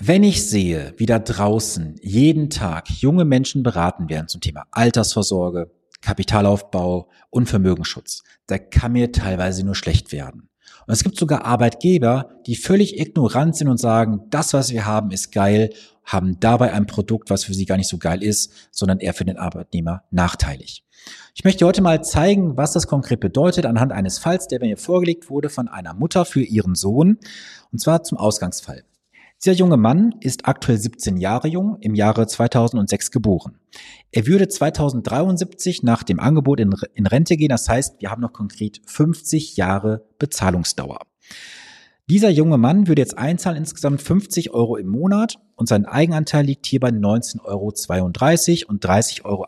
Wenn ich sehe, wie da draußen jeden Tag junge Menschen beraten werden zum Thema Altersvorsorge, Kapitalaufbau und Vermögensschutz, da kann mir teilweise nur schlecht werden. Und es gibt sogar Arbeitgeber, die völlig ignorant sind und sagen, das, was wir haben, ist geil, haben dabei ein Produkt, was für sie gar nicht so geil ist, sondern eher für den Arbeitnehmer nachteilig. Ich möchte heute mal zeigen, was das konkret bedeutet, anhand eines Falls, der mir vorgelegt wurde von einer Mutter für ihren Sohn, und zwar zum Ausgangsfall. Dieser junge Mann ist aktuell 17 Jahre jung, im Jahre 2006 geboren. Er würde 2073 nach dem Angebot in, in Rente gehen, das heißt, wir haben noch konkret 50 Jahre Bezahlungsdauer. Dieser junge Mann würde jetzt einzahlen insgesamt 50 Euro im Monat und sein Eigenanteil liegt hier bei 19,32 Euro und 30,68 Euro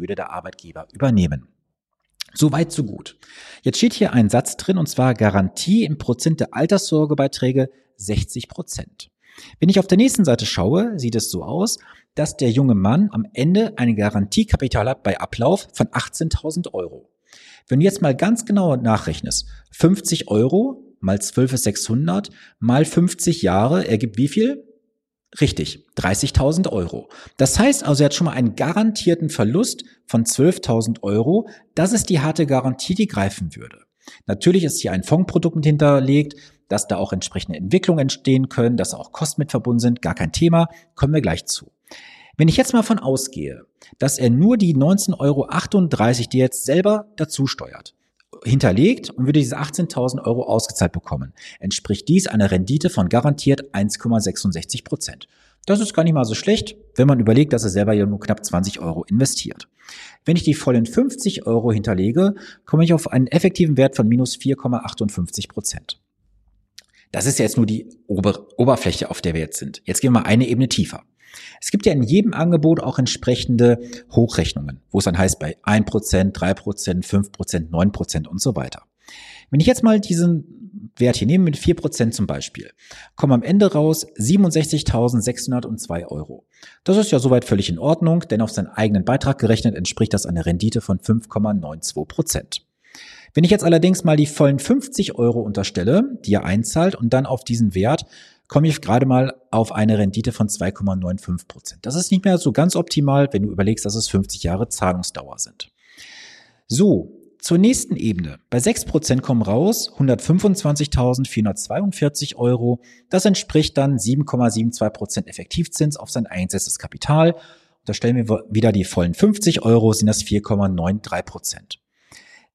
würde der Arbeitgeber übernehmen. So weit, so gut. Jetzt steht hier ein Satz drin und zwar Garantie im Prozent der Alterssorgebeiträge 60 Prozent. Wenn ich auf der nächsten Seite schaue, sieht es so aus, dass der junge Mann am Ende ein Garantiekapital hat bei Ablauf von 18.000 Euro. Wenn du jetzt mal ganz genau nachrechnest, 50 Euro mal 12 ist 600 mal 50 Jahre ergibt wie viel? Richtig, 30.000 Euro. Das heißt also, er hat schon mal einen garantierten Verlust von 12.000 Euro. Das ist die harte Garantie, die greifen würde. Natürlich ist hier ein Fondsprodukt mit hinterlegt, dass da auch entsprechende Entwicklungen entstehen können, dass auch Kosten mit verbunden sind, gar kein Thema, kommen wir gleich zu. Wenn ich jetzt mal von ausgehe, dass er nur die 19,38 Euro, die er jetzt selber dazu steuert, hinterlegt und würde diese 18.000 Euro ausgezahlt bekommen, entspricht dies einer Rendite von garantiert 1,66 Prozent. Das ist gar nicht mal so schlecht, wenn man überlegt, dass er selber ja nur knapp 20 Euro investiert. Wenn ich die vollen 50 Euro hinterlege, komme ich auf einen effektiven Wert von minus 4,58 Prozent. Das ist ja jetzt nur die Ober Oberfläche, auf der wir jetzt sind. Jetzt gehen wir mal eine Ebene tiefer. Es gibt ja in jedem Angebot auch entsprechende Hochrechnungen, wo es dann heißt bei 1%, 3%, 5%, 9% und so weiter. Wenn ich jetzt mal diesen Wert hier nehme mit 4% zum Beispiel, kommen am Ende raus 67.602 Euro. Das ist ja soweit völlig in Ordnung, denn auf seinen eigenen Beitrag gerechnet entspricht das einer Rendite von 5,92 Wenn ich jetzt allerdings mal die vollen 50 Euro unterstelle, die er einzahlt und dann auf diesen Wert komme ich gerade mal auf eine Rendite von 2,95 Prozent. Das ist nicht mehr so ganz optimal, wenn du überlegst, dass es 50 Jahre Zahlungsdauer sind. So, zur nächsten Ebene. Bei 6 Prozent kommen raus 125.442 Euro. Das entspricht dann 7,72 Prozent Effektivzins auf sein eingesetztes Kapital. Da stellen wir wieder die vollen 50 Euro, sind das 4,93 Prozent.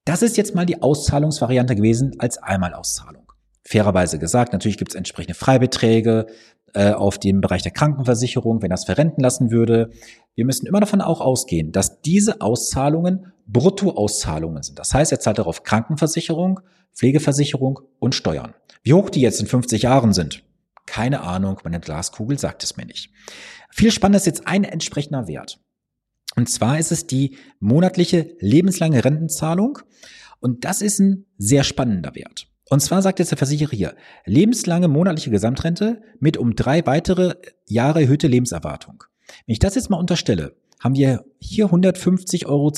Das ist jetzt mal die Auszahlungsvariante gewesen als Einmalauszahlung fairerweise gesagt, natürlich gibt es entsprechende Freibeträge äh, auf dem Bereich der Krankenversicherung, wenn das verrenten lassen würde. Wir müssen immer davon auch ausgehen, dass diese Auszahlungen Bruttoauszahlungen sind. Das heißt, er zahlt darauf Krankenversicherung, Pflegeversicherung und Steuern. Wie hoch die jetzt in 50 Jahren sind, keine Ahnung, meine Glaskugel sagt es mir nicht. Viel spannender ist jetzt ein entsprechender Wert. Und zwar ist es die monatliche lebenslange Rentenzahlung. Und das ist ein sehr spannender Wert. Und zwar sagt jetzt der Versicherer hier, lebenslange monatliche Gesamtrente mit um drei weitere Jahre erhöhte Lebenserwartung. Wenn ich das jetzt mal unterstelle, haben wir hier 150,42 Euro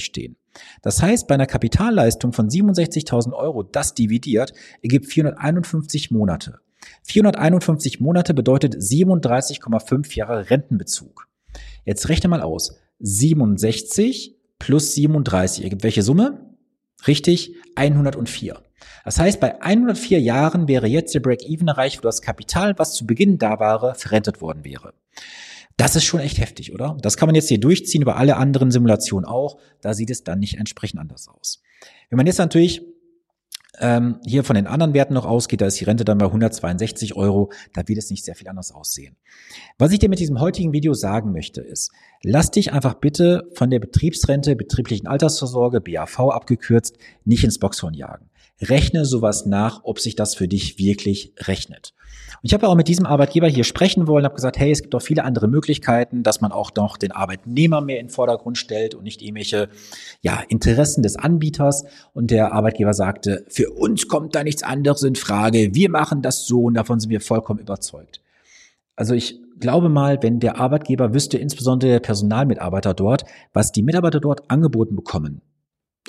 stehen. Das heißt, bei einer Kapitalleistung von 67.000 Euro, das dividiert, ergibt 451 Monate. 451 Monate bedeutet 37,5 Jahre Rentenbezug. Jetzt rechne mal aus. 67 plus 37 ergibt welche Summe? Richtig, 104. Das heißt, bei 104 Jahren wäre jetzt der Break-Even erreicht, wo das Kapital, was zu Beginn da war, verrentet worden wäre. Das ist schon echt heftig, oder? Das kann man jetzt hier durchziehen über alle anderen Simulationen auch. Da sieht es dann nicht entsprechend anders aus. Wenn man jetzt natürlich ähm, hier von den anderen Werten noch ausgeht, da ist die Rente dann bei 162 Euro, da wird es nicht sehr viel anders aussehen. Was ich dir mit diesem heutigen Video sagen möchte, ist, lass dich einfach bitte von der Betriebsrente, betrieblichen Altersvorsorge, BAV abgekürzt, nicht ins Boxhorn jagen. Rechne sowas nach, ob sich das für dich wirklich rechnet. Und ich habe auch mit diesem Arbeitgeber hier sprechen wollen, habe gesagt, hey, es gibt auch viele andere Möglichkeiten, dass man auch noch den Arbeitnehmer mehr in den Vordergrund stellt und nicht irgendwelche ja, Interessen des Anbieters. Und der Arbeitgeber sagte, für uns kommt da nichts anderes in Frage. Wir machen das so und davon sind wir vollkommen überzeugt. Also ich glaube mal, wenn der Arbeitgeber wüsste, insbesondere der Personalmitarbeiter dort, was die Mitarbeiter dort angeboten bekommen,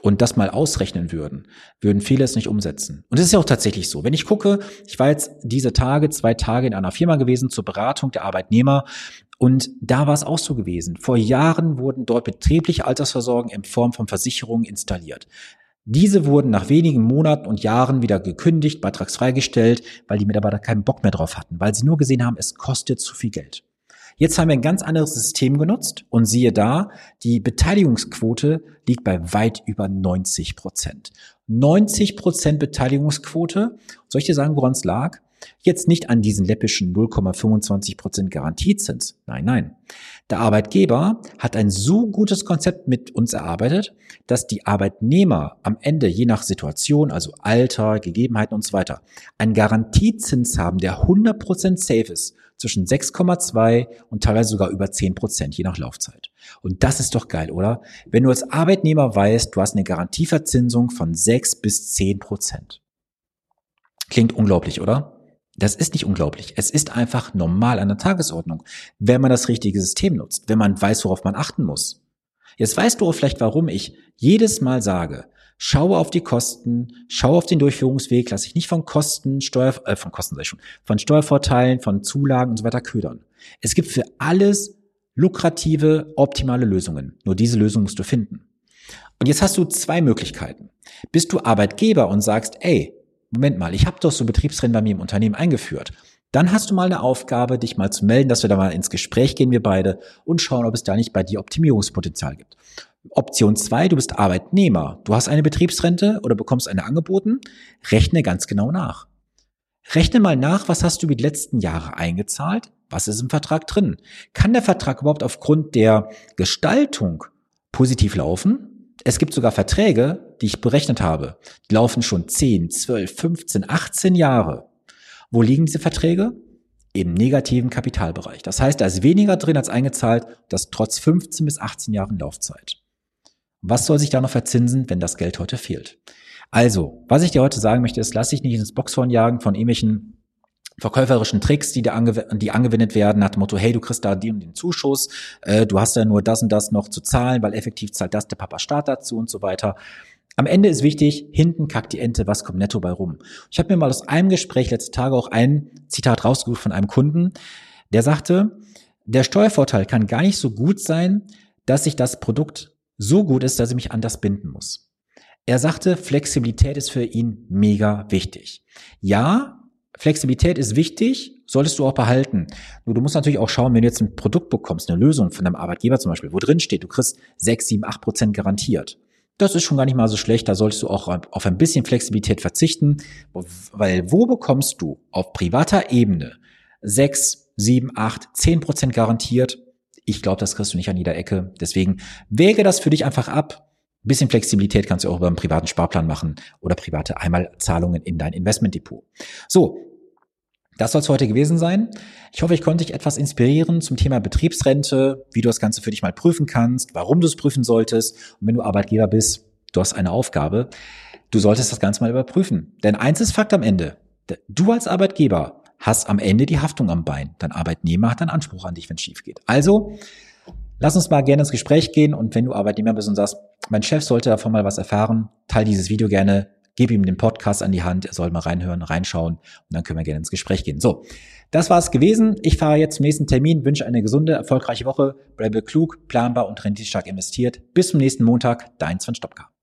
und das mal ausrechnen würden, würden viele es nicht umsetzen. Und es ist ja auch tatsächlich so. Wenn ich gucke, ich war jetzt diese Tage, zwei Tage in einer Firma gewesen zur Beratung der Arbeitnehmer und da war es auch so gewesen. Vor Jahren wurden dort betriebliche Altersversorgung in Form von Versicherungen installiert. Diese wurden nach wenigen Monaten und Jahren wieder gekündigt, beitragsfreigestellt, weil die Mitarbeiter keinen Bock mehr drauf hatten, weil sie nur gesehen haben, es kostet zu viel Geld. Jetzt haben wir ein ganz anderes System genutzt und siehe da, die Beteiligungsquote liegt bei weit über 90 Prozent. 90 Prozent Beteiligungsquote. Soll ich dir sagen, woran es lag? Jetzt nicht an diesen läppischen 0,25 Prozent Garantiezins. Nein, nein. Der Arbeitgeber hat ein so gutes Konzept mit uns erarbeitet, dass die Arbeitnehmer am Ende je nach Situation, also Alter, Gegebenheiten und so weiter, einen Garantiezins haben, der 100 Prozent safe ist, zwischen 6,2 und teilweise sogar über 10%, Prozent, je nach Laufzeit. Und das ist doch geil, oder? Wenn du als Arbeitnehmer weißt, du hast eine Garantieverzinsung von 6 bis 10%. Prozent. Klingt unglaublich, oder? Das ist nicht unglaublich. Es ist einfach normal an der Tagesordnung, wenn man das richtige System nutzt, wenn man weiß, worauf man achten muss. Jetzt weißt du vielleicht, warum ich jedes Mal sage, schaue auf die Kosten, schaue auf den Durchführungsweg, lass dich nicht von Kosten, Steuer, äh, von Kosten ich schon, von Steuervorteilen, von Zulagen und so weiter ködern. Es gibt für alles lukrative, optimale Lösungen. Nur diese Lösung musst du finden. Und jetzt hast du zwei Möglichkeiten. Bist du Arbeitgeber und sagst, ey, Moment mal, ich habe doch so Betriebsrennen bei mir im Unternehmen eingeführt. Dann hast du mal eine Aufgabe, dich mal zu melden, dass wir da mal ins Gespräch gehen, wir beide, und schauen, ob es da nicht bei dir Optimierungspotenzial gibt. Option zwei: du bist Arbeitnehmer. Du hast eine Betriebsrente oder bekommst eine angeboten. Rechne ganz genau nach. Rechne mal nach, was hast du über die letzten Jahre eingezahlt? Was ist im Vertrag drin? Kann der Vertrag überhaupt aufgrund der Gestaltung positiv laufen? Es gibt sogar Verträge, die ich berechnet habe, die laufen schon 10, 12, 15, 18 Jahre. Wo liegen diese Verträge? Im negativen Kapitalbereich. Das heißt, da ist weniger drin als eingezahlt, das trotz 15 bis 18 Jahren Laufzeit. Was soll sich da noch verzinsen, wenn das Geld heute fehlt? Also, was ich dir heute sagen möchte, ist, lass dich nicht ins Boxhorn jagen von irgendwelchen verkäuferischen Tricks, die, da ange die angewendet werden, nach dem Motto, hey, du kriegst da den und den Zuschuss, äh, du hast ja nur das und das noch zu zahlen, weil effektiv zahlt das der Papa Staat dazu und so weiter. Am Ende ist wichtig, hinten kackt die Ente, was kommt netto bei rum. Ich habe mir mal aus einem Gespräch letzte Tage auch ein Zitat rausgesucht von einem Kunden, der sagte, der Steuervorteil kann gar nicht so gut sein, dass sich das Produkt so gut ist, dass ich mich anders binden muss. Er sagte, Flexibilität ist für ihn mega wichtig. Ja, Flexibilität ist wichtig, solltest du auch behalten. Nur du musst natürlich auch schauen, wenn du jetzt ein Produkt bekommst, eine Lösung von deinem Arbeitgeber zum Beispiel, wo drin steht, du kriegst 6, 7, 8 Prozent garantiert. Das ist schon gar nicht mal so schlecht, da solltest du auch auf ein bisschen Flexibilität verzichten, weil wo bekommst du auf privater Ebene 6, 7, 8, 10 Prozent garantiert? Ich glaube, das kriegst du nicht an jeder Ecke. Deswegen wäge das für dich einfach ab. Ein bisschen Flexibilität kannst du auch über einen privaten Sparplan machen oder private Einmalzahlungen in dein Investmentdepot. So, das soll es heute gewesen sein. Ich hoffe, ich konnte dich etwas inspirieren zum Thema Betriebsrente, wie du das Ganze für dich mal prüfen kannst, warum du es prüfen solltest. Und wenn du Arbeitgeber bist, du hast eine Aufgabe, du solltest das Ganze mal überprüfen. Denn eins ist Fakt am Ende. Du als Arbeitgeber hast am Ende die Haftung am Bein. Dein Arbeitnehmer hat einen Anspruch an dich, wenn es schief geht. Also, lass uns mal gerne ins Gespräch gehen. Und wenn du Arbeitnehmer bist und sagst, mein Chef sollte davon mal was erfahren, teile dieses Video gerne gebe ihm den Podcast an die Hand, er soll mal reinhören, reinschauen und dann können wir gerne ins Gespräch gehen. So, das war's gewesen. Ich fahre jetzt zum nächsten Termin, wünsche eine gesunde, erfolgreiche Woche, bleibe klug, planbar und renditestark investiert. Bis zum nächsten Montag, dein Sven Stopka.